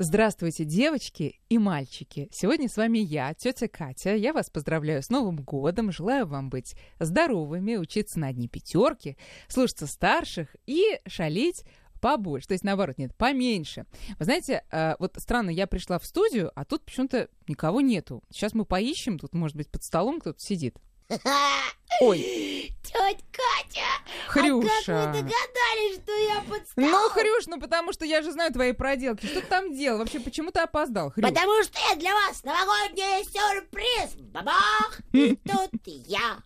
Здравствуйте, девочки и мальчики! Сегодня с вами я, тетя Катя. Я вас поздравляю с Новым годом, желаю вам быть здоровыми, учиться на одни пятерки, слушаться старших и шалить побольше, то есть наоборот, нет, поменьше. Вы знаете, э, вот странно, я пришла в студию, а тут почему-то никого нету. Сейчас мы поищем, тут, может быть, под столом кто-то сидит. Ой. Тетя Катя! Хрюша. А как вы догадались, что я под столом? Ну, Хрюш, ну потому что я же знаю твои проделки. Что ты там делал? Вообще, почему ты опоздал, Хрюш? Потому что я для вас новогодний сюрприз! Бабах! И тут я.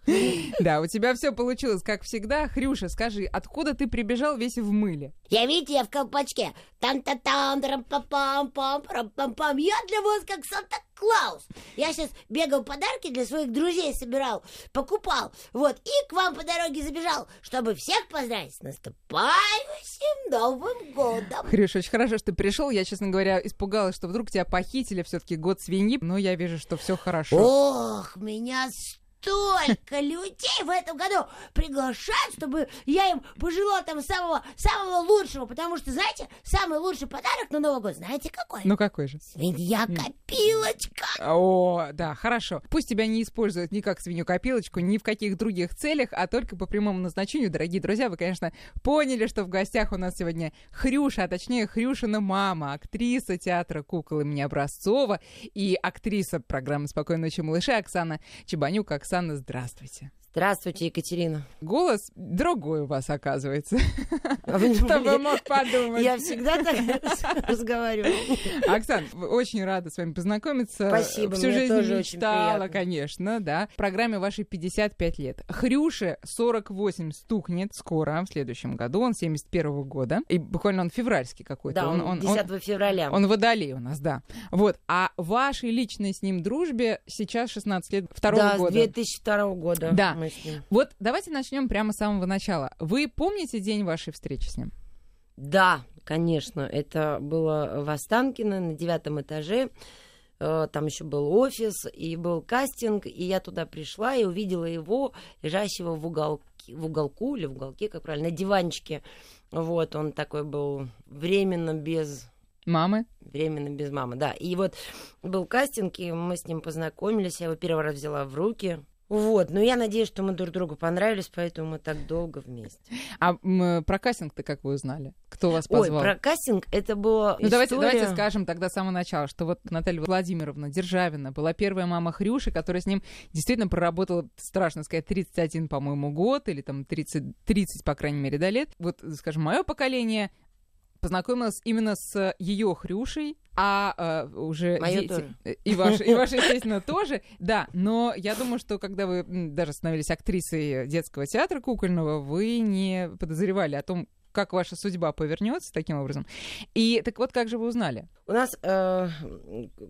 Да, у тебя все получилось, как всегда. Хрюша, скажи, откуда ты прибежал весь в мыле? Я, видите, я в колпачке. Там-та-там, пам пам пам пам пам Я для вас как Санта-Клаус. Я сейчас бегал подарки для своих друзей собирал, покупал. Вот, и к вам по дороге забежал, чтобы всех поздравить с наступающим Новым годом. Хрюш, очень хорошо, что ты пришел. Я, честно говоря, испугалась, что вдруг тебя похитили все-таки год свиньи. Но я вижу, что все хорошо. Ох, меня столько людей в этом году приглашают, чтобы я им пожелал там самого, самого лучшего, потому что, знаете, самый лучший подарок на Новый год, знаете какой? Ну какой же? Свинья-копилочка. О, да, хорошо. Пусть тебя не используют ни как свинью-копилочку, ни в каких других целях, а только по прямому назначению. Дорогие друзья, вы, конечно, поняли, что в гостях у нас сегодня Хрюша, а точнее Хрюшина мама, актриса театра кукол имени Образцова и актриса программы «Спокойной ночи, малыши» Оксана Чебанюк. Оксана, здравствуйте. Здравствуйте, Екатерина. Голос другой у вас, оказывается. А Кто бы думали, мог подумать. Я всегда так разговариваю. Оксан, очень рада с вами познакомиться. Спасибо, Всю жизнь тоже мечтала, конечно, да. В программе вашей 55 лет. Хрюше 48 стукнет скоро, в следующем году. Он 71 года. И буквально он февральский какой-то. Да, он 10 февраля. он водолей у нас, да. Вот. А вашей личной с ним дружбе сейчас 16 лет второго да, с года. 2002 года Да. Мы с ним. Вот давайте начнем прямо с самого начала. Вы помните день вашей встречи с ним? Да, конечно, это было в Останкино на девятом этаже. Э, Там еще был офис и был кастинг, и я туда пришла и увидела его лежащего в, уголке, в уголку или в уголке, как правильно, на диванчике. Вот, он такой был временно без Мамы? Временно без мамы, да. И вот был кастинг, и мы с ним познакомились. Я его первый раз взяла в руки. Вот, но я надеюсь, что мы друг другу понравились, поэтому мы так долго вместе. А м, про кастинг-то как вы узнали? Кто вас Ой, позвал? про кастинг это было Ну, давайте, история... давайте скажем тогда с самого начала, что вот Наталья Владимировна Державина была первая мама Хрюши, которая с ним действительно проработала, страшно сказать, 31, по-моему, год, или там 30, 30, по крайней мере, до лет. Вот, скажем, мое поколение познакомилась именно с ее Хрюшей, а э, уже Моё дети- тоже. и ваши, и ваши, естественно, тоже, да. Но я думаю, что когда вы даже становились актрисой детского театра кукольного, вы не подозревали о том, как ваша судьба повернется таким образом. И так вот, как же вы узнали? У нас, э,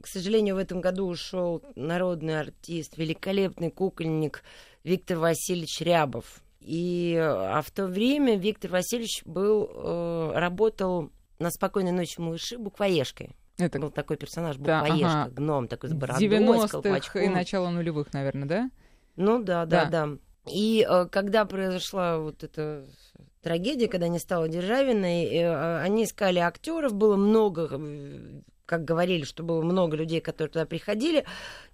к сожалению, в этом году ушел народный артист, великолепный кукольник Виктор Васильевич Рябов. И, а в то время Виктор Васильевич был, э, работал на «Спокойной ночи, малыши» буквоежкой. Это Был такой персонаж, Да, буквоежка, ага. гном такой с бородой, с 90-х и колпачком. начало нулевых, наверное, да? Ну да, да, Да. да. И э, когда произошла вот эта трагедия, когда не стало Державиной, э, они искали актеров, было много, э, как говорили, что было много людей, которые туда приходили,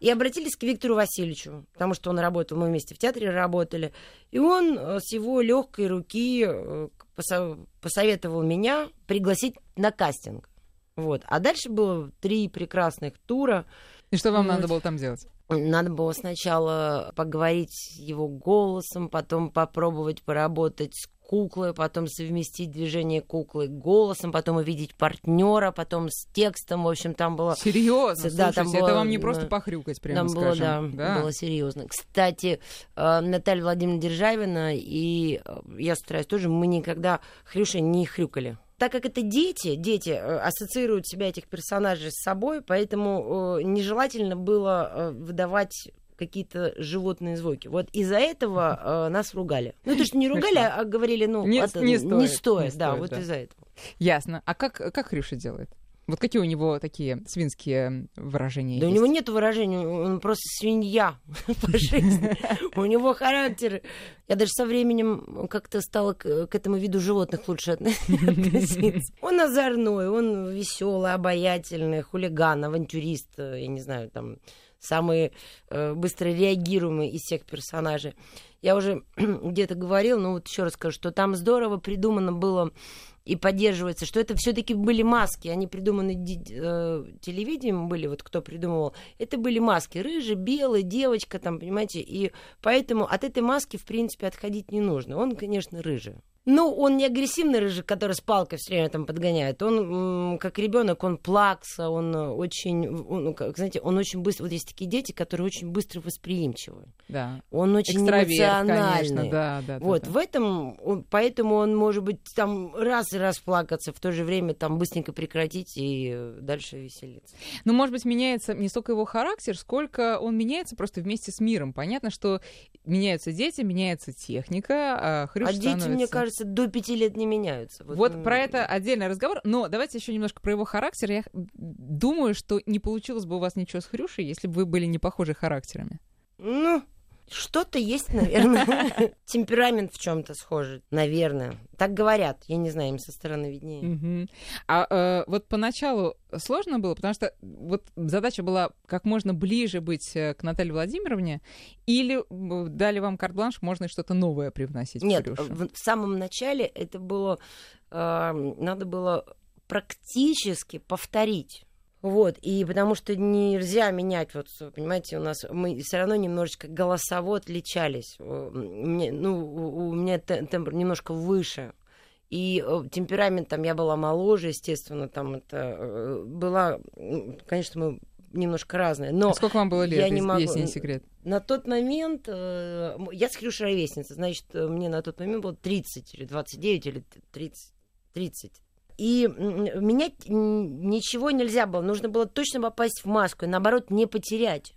и обратились к Виктору Васильевичу, потому что он работал, мы вместе в театре работали, и он э, с его легкой руки э, посо- посоветовал меня пригласить на кастинг. Вот. А дальше было три прекрасных тура. И что вам Вот. надо было там делать? Надо было сначала поговорить его голосом, потом попробовать поработать с куклой, потом совместить движение куклы голосом, потом увидеть партнера, потом с текстом. В общем, там было Серьезно, Да, там слушайте, было, это вам не просто да. похрюкать, прямо там было, скажем. да, было серьезно. Кстати, э, Наталья Владимировна Державина и э, я стараюсь тоже, мы никогда хрюши не хрюкали. Так как это дети, дети э, ассоциируют себя этих персонажей с собой, поэтому э, нежелательно было э, выдавать какие-то животные звуки. Вот из-за этого э, нас ругали. Ну, то, что не ругали, а говорили, ну, Не- это не стоит, не стоит, да, стоит, вот да. из-за этого. Ясно. А как, как Хрюша делает? Вот какие у него такие свинские выражения Да у есть? него нет выражения, он просто свинья по жизни. У него характер. Я даже со временем как-то стала к, этому виду животных лучше относиться. Он озорной, он веселый, обаятельный, хулиган, авантюрист, э, я не знаю, там самый э, быстро реагируемый из всех персонажей. Я уже где-то говорил, но вот еще раз скажу, что там здорово придумано было и поддерживается, что это все-таки были маски, они придуманы э, телевидением были, вот кто придумывал, это были маски, рыжий, белый, девочка, там, понимаете, и поэтому от этой маски, в принципе, отходить не нужно. Он, конечно, рыжий. Ну, он не агрессивный рыжий, который с палкой все время там подгоняет. Он, как ребенок, он плакса, он очень, он, как, знаете, он очень быстро. Вот есть такие дети, которые очень быстро восприимчивы. Да. Он очень Экстраверт, эмоциональный. конечно, да, да. Вот да, в этом, он, поэтому он может быть там раз и раз плакаться, в то же время там быстренько прекратить и дальше веселиться. Ну, может быть, меняется не столько его характер, сколько он меняется просто вместе с миром. Понятно, что меняются дети, меняется техника, а хрюш А дети, становится... мне кажется, до пяти лет не меняются. Вот, м, про это отдельный разговор, но давайте еще немножко про его характер. Я думаю, что не получилось бы у вас ничего с Хрюшей, если бы вы были не похожи характерами. Ну, что-то есть, наверное. Темперамент в чем-то схожий, наверное. Так говорят. Я не знаю, им со стороны виднее. А э, вот поначалу сложно было, потому что вот задача была как можно ближе быть э, к Наталье Владимировне, или дали вам карт-бланш, можно что-то новое привносить Нет, в, в самом начале это было... э, надо было практически повторить. Вот, и потому что нельзя менять, вот, понимаете, у нас мы все равно немножечко голосово отличались. Мне, ну, у меня те- тембр немножко выше. И темперамент там я была моложе, естественно, там это э, была, конечно, мы немножко разные, но А Сколько вам было лет, я не могу- если не секрет? на тот момент, э, я с Хрюшей ровесница, значит, э, мне на тот момент было 30 или 29 или 30. 30. И менять ничего нельзя было. Нужно было точно попасть в маску и, наоборот, не потерять.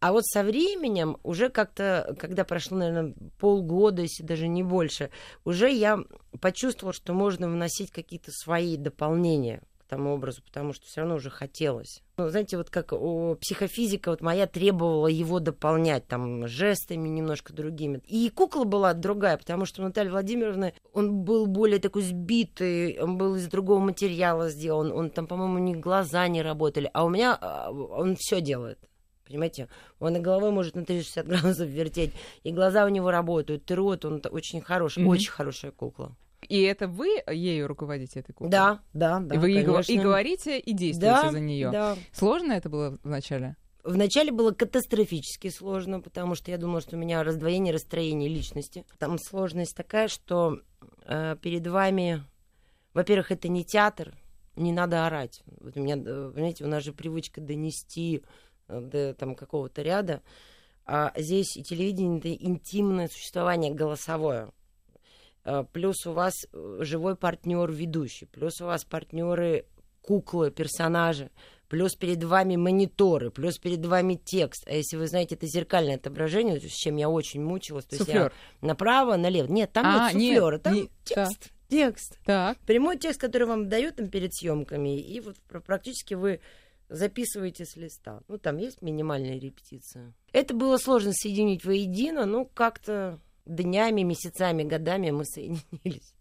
А вот со временем, уже как-то, когда прошло, наверное, полгода, если даже не больше, уже я почувствовала, что можно вносить какие-то свои дополнения тому образу, потому что все равно уже хотелось. Ну, знаете, вот как о, психофизика вот моя требовала его дополнять, там, жестами немножко другими. И кукла была другая, потому что у Натальи Владимировны он был более такой сбитый, он был из другого материала сделан, он там, по-моему, у них глаза не работали, а у меня а, он все делает. Понимаете, он и головой может на 360 градусов вертеть, и глаза у него работают, и рот, он очень хороший, Мгм. очень хорошая кукла. И это вы ею руководите, этой куклой? Да, да, да. и вы конечно. и говорите, и действуете да, за нее. Да. Сложно это было вначале? Вначале было катастрофически сложно, потому что я думала, что у меня раздвоение, расстроение личности. Там сложность такая, что э, перед вами, во-первых, это не театр, не надо орать. Вот у меня, э, понимаете, у нас же привычка донести э, до там какого-то ряда, а здесь и телевидение это интимное существование голосовое. Э, Плюс у вас э, живой партнер ведущий, плюс у вас партнеры куклы, персонажи, плюс перед вами мониторы, плюс перед вами текст. А если вы знаете, это зеркальное отображение, с чем я очень мучилась, то есть Суфлер. я направо, налево. Нет, там А, нет суфлера, там не- текст. Текст. Так. Прямой текст, который вам дают там перед съемками, и вот пр- практически вы записываете с листа. Ну, там есть минимальная репетиция. Это было сложно соединить воедино, ну, как-то днями, месяцами, годами мы соединились.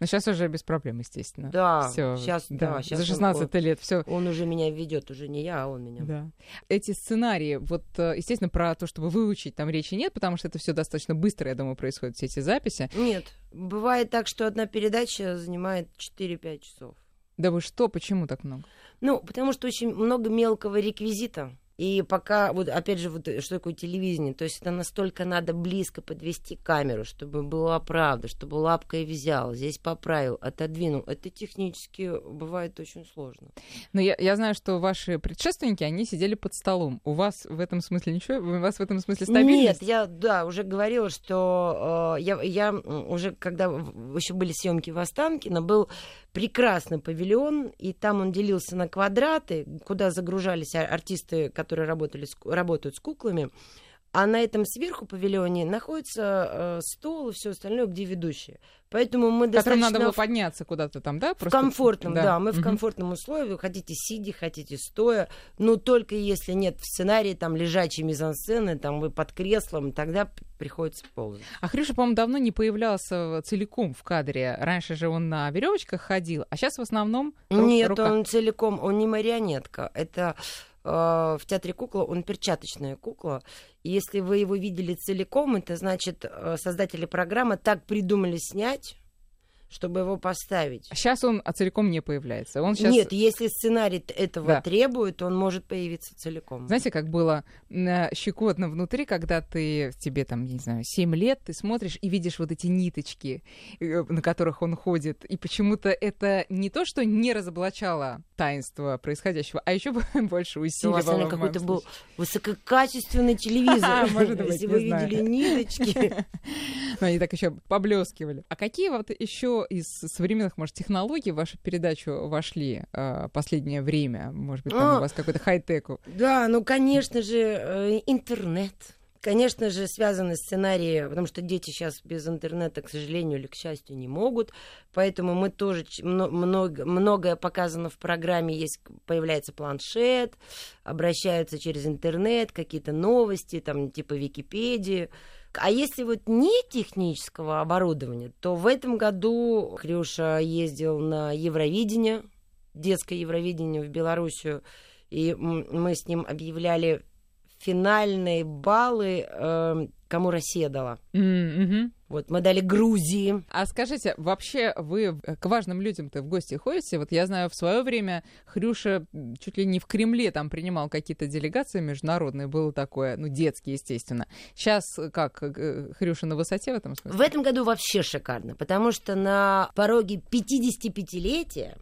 Но сейчас уже без проблем, естественно. Да, Всё, сейчас, да, щас За он 16 лет все. Он уже меня ведет, уже не я, а он меня. Да. Эти сценарии, вот, э, естественно, про то, чтобы выучить, там речи нет, потому что это все достаточно быстро, я думаю, происходят все эти записи. Нет, бывает так, что одна передача занимает 4-5 часов. Да вы что, почему так много? Ну, потому что очень много мелкого реквизита. И пока, вот опять же, вот, э, что такое телевидение, то есть это настолько надо близко подвести камеру, чтобы была правда, чтобы лапкой взял, здесь поправил, отодвинул. Это технически бывает очень сложно. Но я, я знаю, что ваши предшественники, они сидели под столом. У вас в этом смысле ничего? У вас в этом смысле стабильность? Нет, я, да, уже говорила, что э, я, я уже, когда еще были съемки в Останкино, был прекрасный павильон, и там он делился на квадраты, куда загружались ар- артисты, которые работали с работают с куклами. а на этом сверху павильоне находится э, стол и все остальное, где ведущие. Поэтому мы Которым достаточно надо было в- подняться куда-то там, да? в Просто- комфортном, да, мы в комфортном условии, хотите сидя, хотите стоя, но только если нет в сценарии там лежачей мизансцены, там вы под креслом, тогда приходится ползать. А Хрюша, по-моему, давно не появлялся целиком в кадре. Раньше же он на веревочках ходил, а сейчас в основном Нет, рука. он целиком, он не марионетка, это в театре кукла, он перчаточная кукла. И если вы его видели целиком, это значит, э, создатели программы так придумали снять, чтобы его поставить. Сейчас он а, целиком не появляется. Он сейчас... Нет, если сценарий этого Да. требует, он может появиться целиком. Знаете, как было э, щекотно внутри, когда ты, тебе там, не знаю, 7 лет, ты смотришь и видишь вот эти ниточки, э, на которых он ходит, и почему-то это не то, что не разоблачало таинство происходящего, а еще больше У вас, усиливало. наверное, в моем какой-то был случае. высококачественный телевизор. Может быть, Если вы видели ниточки. Но они так еще поблескивали. А какие вот еще из современных, может, технологий в вашу передачу вошли э, последнее время? Может быть, там А. у вас какой-то хай-теку? Да, ну, конечно же, э, интернет. Конечно же, связаны сценарии, потому что дети сейчас без интернета, к сожалению или к счастью, не могут. Поэтому мы тоже много, многое показано в программе. Есть появляется планшет, обращаются через интернет, какие-то новости, там типа Википедии. А если вот не технического оборудования, то в этом году Крюша ездил на Евровидение, детское Евровидение в Белоруссию, и мы с ним объявляли финальные баллы, э, кому Россия дала. Мгм. Вот мы дали Грузии. А скажите, вообще вы э, к важным людям-то в гости ходите? Вот я знаю, в свое время Хрюша чуть ли не в Кремле там принимал какие-то делегации международные, было такое, ну, детские, естественно. Сейчас как, э, Хрюша на высоте в этом смысле? В этом году вообще шикарно, потому что на пороге 55-летия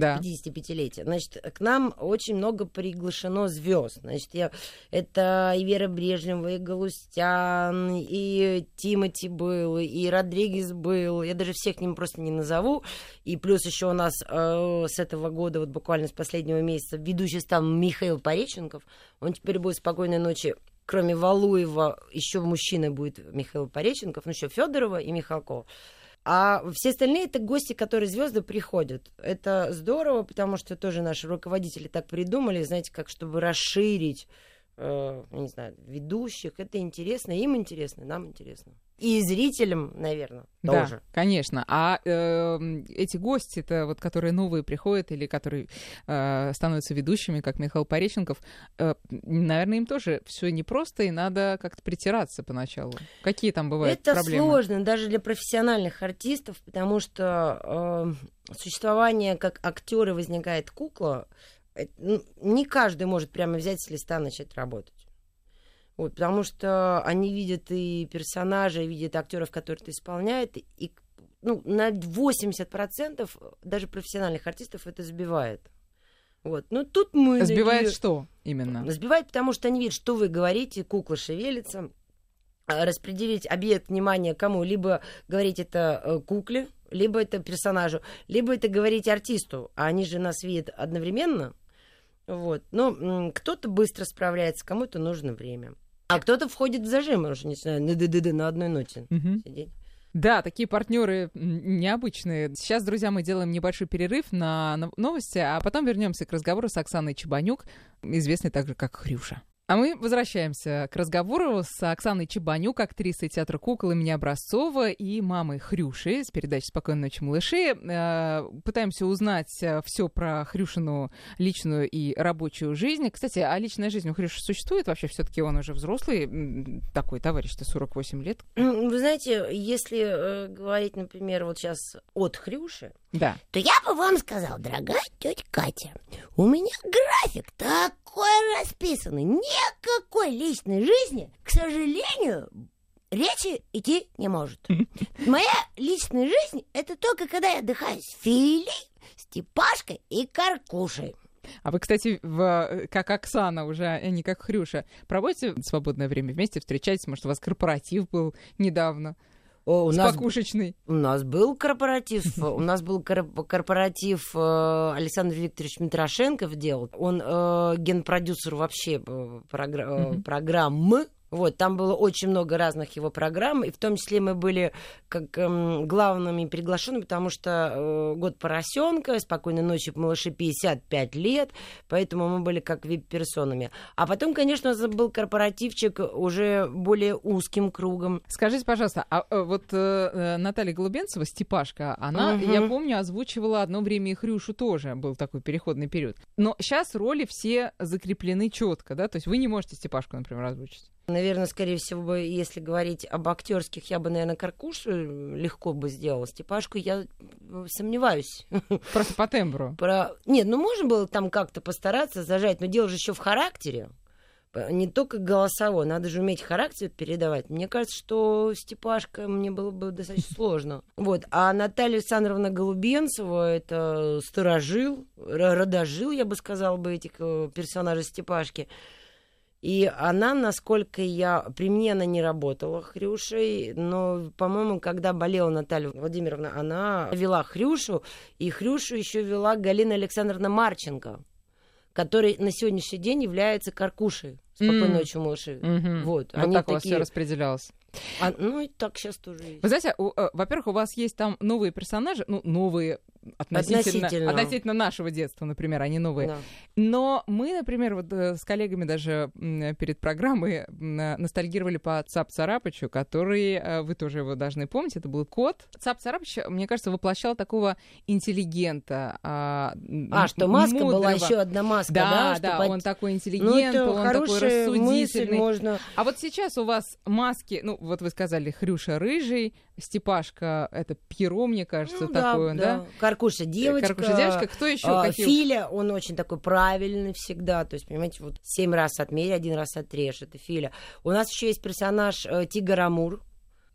Да. 55-летия. Значит, к нам очень много приглашено звезд. Значит, я, это и Вера Брежнева, и Галустян, и Тимати был, и Родригес был. Я даже всех ним просто не назову. И плюс еще у нас э, с этого года, вот буквально с последнего месяца, ведущий стал Михаил Пореченков. Он теперь будет «Спокойной ночи» кроме Валуева, еще мужчина будет Михаил Пореченков, ну еще Федорова и Михалкова. А все остальные это гости, которые звезды приходят. Это здорово, потому что тоже наши руководители так придумали, знаете, как чтобы расширить, э, не знаю, ведущих. Это интересно, им интересно, нам интересно. И зрителям, наверное, Да, тоже. конечно. А э, эти гости-то, вот, которые новые приходят или которые э, становятся ведущими, как Михаил Пореченков, э, наверное, им тоже все непросто, и надо как-то притираться поначалу. Какие там бывают Это проблемы? сложно даже для профессиональных артистов, потому что э, существование как актера возникает кукла. это, ну, не каждый может прямо взять с листа начать работать. Вот, потому что они видят и персонажей, видят актеров, которых это исполняет, и ну, на 80% даже профессиональных артистов это сбивает. Вот. Но тут мы... Сбивает надею- что именно? Сбивает, потому что они видят, что вы говорите, кукла шевелится. А Распределить объект внимания кому? Либо говорить это э, кукле, либо это персонажу, либо это говорить артисту. А они же нас видят одновременно. Вот. Но кто-то быстро справляется, кому-то нужно время. А кто-то входит в зажим, уже не знаю, на ДДД на одной ноте Мгм. сидеть. Да, такие партнеры необычные. Сейчас, друзья, мы делаем небольшой перерыв на нов- новости, а потом вернемся к разговору с Оксаной Чебанюк, известной также как Хрюша. А мы возвращаемся к разговору с Оксаной Чебанюк, актрисой театра кукол имени Образцова и мамой Хрюши с передачи «Спокойной ночи, малыши». Э, Пытаемся узнать все про Хрюшину личную и рабочую жизнь. Кстати, а личная жизнь у Хрюши существует вообще? все таки он уже взрослый, такой товарищ-то 48 лет. Вы знаете, если э, говорить, например, вот сейчас от Хрюши, Да. то я бы вам сказал, дорогая тетя Катя, у меня график такой расписанный, никакой личной жизни, к сожалению, речи идти не может. Моя личная жизнь это только когда я отдыхаю с Филей, Степашкой и Каркушей. А вы, кстати, в, как Оксана уже, а не как Хрюша, проводите свободное время вместе, встречаетесь? Может, у вас корпоратив был недавно, о, у нас спокушечный? У нас был корпоратив, у нас был кор- корпоратив э, Александр Викторович Митрошенков делал. Он э, генпродюсер вообще э, програ- э, программы Вот, там было очень много разных его программ, и в том числе мы были как эм, главными приглашенными, потому что э, год поросенка, спокойной ночи малыши 55 лет, поэтому мы были как вип-персонами. А потом, конечно, был корпоративчик уже более узким кругом. Скажите, пожалуйста, а э, вот э, э Наталья Голубенцева, Степашка, она, угу. я помню, озвучивала одно время и Хрюшу тоже, был такой переходный период. Но сейчас роли все закреплены четко, да? То есть вы не можете Степашку, например, озвучить. Наверное, скорее всего, если говорить об актерских, я бы, наверное, Каркушу легко бы сделала. Степашку я э, сомневаюсь. Просто по тембру. Про... Нет, ну можно было там как-то постараться зажать, но дело же еще в характере. Не только голосово, надо же уметь характер передавать. Мне кажется, что Степашка мне было бы достаточно сложно. Вот. А Наталья Александровна Голубенцева это сторожил, родожил, я бы сказала бы, этих э, персонажей Степашки. И она, насколько я... При мне она не работала Хрюшей, но, по-моему, когда болела Наталья Владимировна, она вела Хрюшу, и Хрюшу еще вела Галина Александровна Марченко, который на сегодняшний день является Каркушей. Спокойной mm. ночи, малыши. Mm-hmm. Вот, вот они так такие... у вас все распределялось. А, ну, и так сейчас тоже есть. Вы знаете, у, э, во-первых, у вас есть там новые персонажи, ну, новые относительно, относительно. относительно нашего детства, например, они новые. Да. Но мы, например, вот э, с коллегами даже перед программой ностальгировали по Цап Царапычу, который, э, вы тоже его должны помнить, это был кот. Цап Царапыч, мне кажется, воплощал такого интеллигента. А, а что маска мудрого. была еще одна маска, да? Да, да, он такой интеллигент, ну, он такой рассудительный. Мысль можно... А вот сейчас у вас маски, ну, вот вы сказали, Хрюша рыжий, Степашка, это Пьеро, мне кажется, ну, такой, да? да? Каркуша девочка. Каркуша девочка. Кто еще? А, Филя, он очень такой правильный всегда. То есть, понимаете, вот семь раз отмерь, один раз отрежь. Это Филя. У нас еще есть персонаж э, Тигр Амур.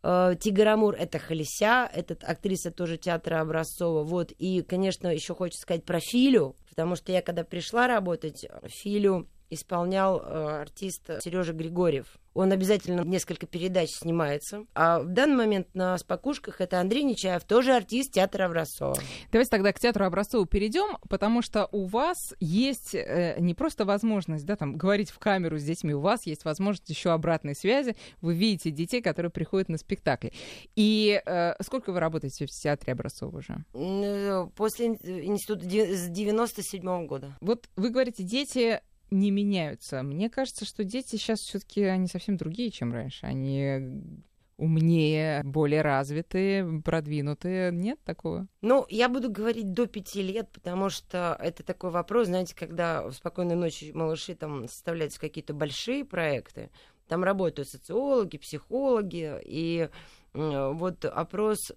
Э, Тигр Амур — это Халися, это актриса тоже театра Образцова. Вот. И, конечно, еще хочется сказать про Филю, потому что я, когда пришла работать, Филю исполнял э, артист Сережа Григорьев. Он обязательно несколько передач снимается. А в данный момент на спокушках это Андрей Нечаев, тоже артист театра Образцова. Давайте тогда к театру Образцова перейдем, потому что у вас есть э, не просто возможность да, там, говорить в камеру с детьми, у вас есть возможность еще обратной связи. Вы видите детей, которые приходят на спектакли. И э, сколько вы работаете в театре Образцова уже? Э, после института с 97 -го года. Вот вы говорите, дети не меняются. Мне кажется, что дети сейчас все-таки они совсем другие, чем раньше. Они умнее, более развитые, продвинутые. Нет такого? Ну, я буду говорить до пяти лет, потому что это такой вопрос, знаете, когда в «Спокойной ночи» малыши там составляются какие-то большие проекты, там работают социологи, психологи, и вот опрос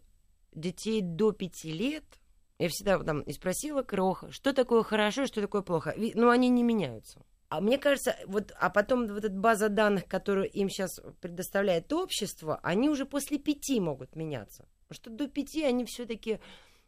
детей до пяти лет – я всегда там и спросила Кроха, что такое хорошо, что такое плохо. Но они не меняются. А мне кажется, вот, а потом вот эта база данных, которую им сейчас предоставляет общество, они уже после пяти могут меняться. Потому что до пяти они все-таки,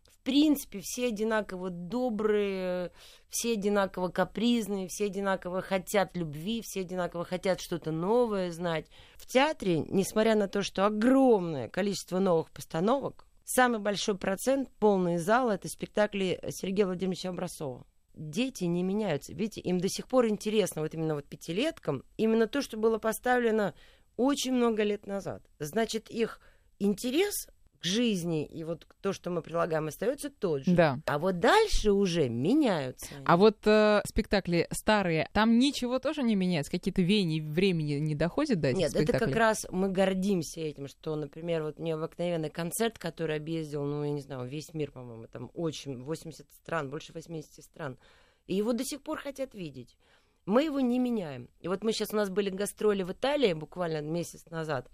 в принципе, все одинаково добрые, все одинаково капризные, все одинаково хотят любви, все одинаково хотят что-то новое знать. В театре, несмотря на то, что огромное количество новых постановок, Самый большой процент, полный зал, это спектакли Сергея Владимировича Образцова. Дети не меняются. Видите, им до сих пор интересно, вот именно вот пятилеткам, именно то, что было поставлено очень много лет назад. Значит, их интерес к жизни и вот то, что мы прилагаем, остается тот же. Да. А вот дальше уже меняются. А вот э, спектакли старые, там ничего тоже не меняется, какие-то веяния времени не доходят до этих Нет, спектаклей? это как раз мы гордимся этим, что, например, вот необыкновенный концерт, который объездил, ну, я не знаю, весь мир, по-моему, там очень, 80 стран, больше 80 стран. И его до сих пор хотят видеть. Мы его не меняем. И вот мы сейчас, у нас были гастроли в Италии буквально месяц назад.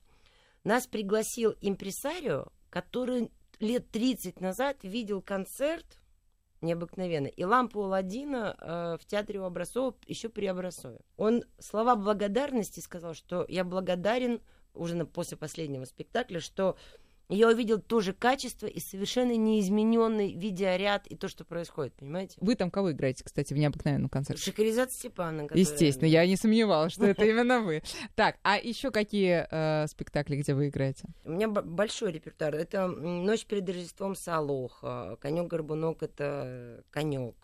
Нас пригласил импресарио, который лет 30 назад видел концерт необыкновенный. И лампу Аладдина э, в театре у Образцова еще при Образцове. Он слова благодарности сказал, что я благодарен уже на, после последнего спектакля, что я увидел тоже качество и совершенно неизмененный видеоряд и то, что происходит, понимаете? Вы там кого играете, кстати, в необыкновенном концерте? Шахаризад Степана. Которая... Естественно, я не сомневалась, что это именно вы. Так, а еще какие э, спектакли, где вы играете? У меня большой репертуар. Это «Ночь перед Рождеством Салоха», «Конек-горбунок» — это «Конек»,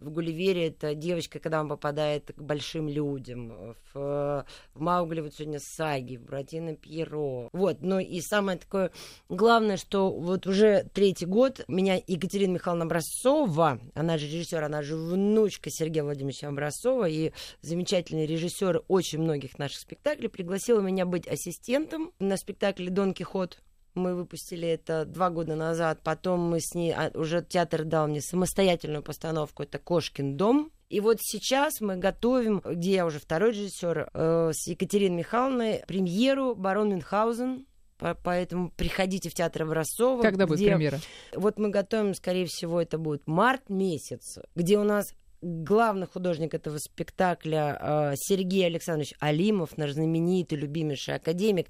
в Гулливере это девочка, когда он попадает к большим людям. В, в Маугли вот сегодня Саги, в Братина Пьеро. Вот, ну и самое такое главное, что вот уже третий год меня Екатерина Михайловна Образцова, она же режиссер, она же внучка Сергея Владимировича Образцова и замечательный режиссер очень многих наших спектаклей, пригласила меня быть ассистентом на спектакле «Дон Кихот». Мы выпустили это два года назад. Потом мы с ней... а, Уже театр дал мне самостоятельную постановку. Это «Кошкин дом». И вот сейчас мы готовим, где я уже второй режиссер, э, с Екатериной Михайловной, премьеру «Барон Мюнхгаузен». По- Поэтому приходите в театр Образцова. Когда будет где- премьера? Вот мы готовим, скорее всего, это будет март месяц, где у нас главный художник этого спектакля э, Сергей Александрович Алимов, наш знаменитый, любимейший академик.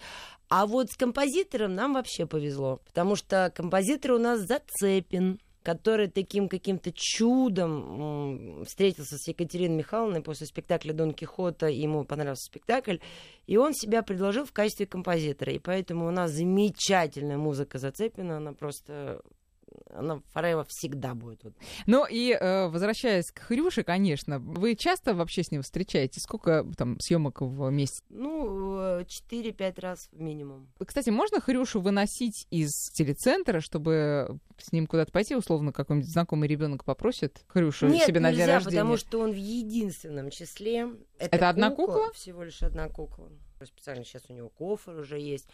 А вот с композитором нам вообще повезло, потому что композитор у нас Зацепин, который таким каким-то чудом встретился с Екатериной Михайловной после спектакля Дон Кихота, ему понравился спектакль, и он себя предложил в качестве композитора. И поэтому у нас замечательная музыка Зацепина, она просто она forever всегда будет. Вот. Ну и э, возвращаясь к Хрюше, конечно, вы часто вообще с ним встречаетесь? Сколько там съемок в месяц? Ну, э, 4-5 раз минимум. Кстати, можно Хрюшу выносить из телецентра, чтобы с ним куда-то пойти, условно, какой-нибудь знакомый ребенок попросит Хрюшу Нет, себе на день нельзя, рождения? потому что он в единственном числе. Это одна кукла? Всего лишь одна кукла. Специально сейчас у него кофр уже есть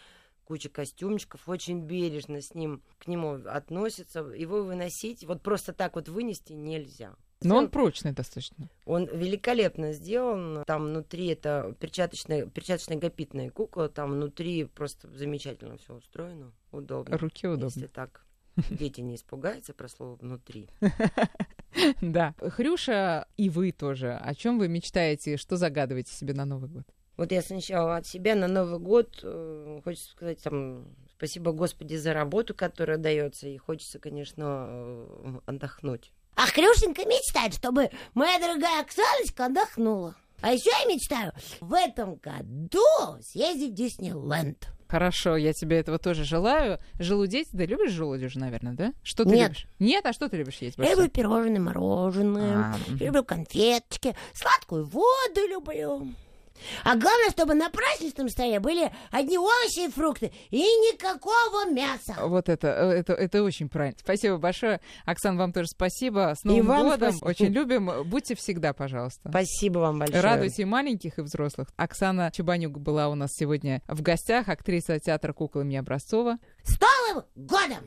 куча костюмчиков, очень бережно с ним к нему относятся. Его выносить, вот просто так вот вынести нельзя. Но он прочный достаточно. Он великолепно сделан. Там внутри это перчаточная, перчаточная гапитная кукла. Там внутри просто замечательно все устроено. Удобно. Руки удобно. Если так дети не испугаются про слово внутри. Да. Хрюша и вы тоже. О чем вы мечтаете? Что загадываете себе на Новый год? Вот я сначала от себя на Новый год э, хочется сказать там спасибо Господи за работу, которая дается, и хочется, конечно, э, отдохнуть. А Хрюшенька мечтает, чтобы моя дорогая Оксаночка отдохнула. А еще я мечтаю в этом году съездить в Диснейленд. Хорошо, я тебе этого тоже желаю. Желудеть, да любишь желудь уже, наверное, да? Что ты Нет. любишь? Нет, а что ты любишь есть Я люблю пирожные, мороженое, А, люблю конфеточки, сладкую воду люблю. А главное, чтобы на праздничном столе были одни овощи и фрукты и никакого мяса. Вот это, э, это, это очень правильно. Спасибо большое. Оксан, вам тоже спасибо. С И Новым вам годом. спасибо. Очень любим. Будьте всегда, пожалуйста. Спасибо вам большое. Радуйте и маленьких, и взрослых. Оксана Чебанюк была у нас сегодня в гостях, актриса театра кукол имени Образцова. С Новым годом!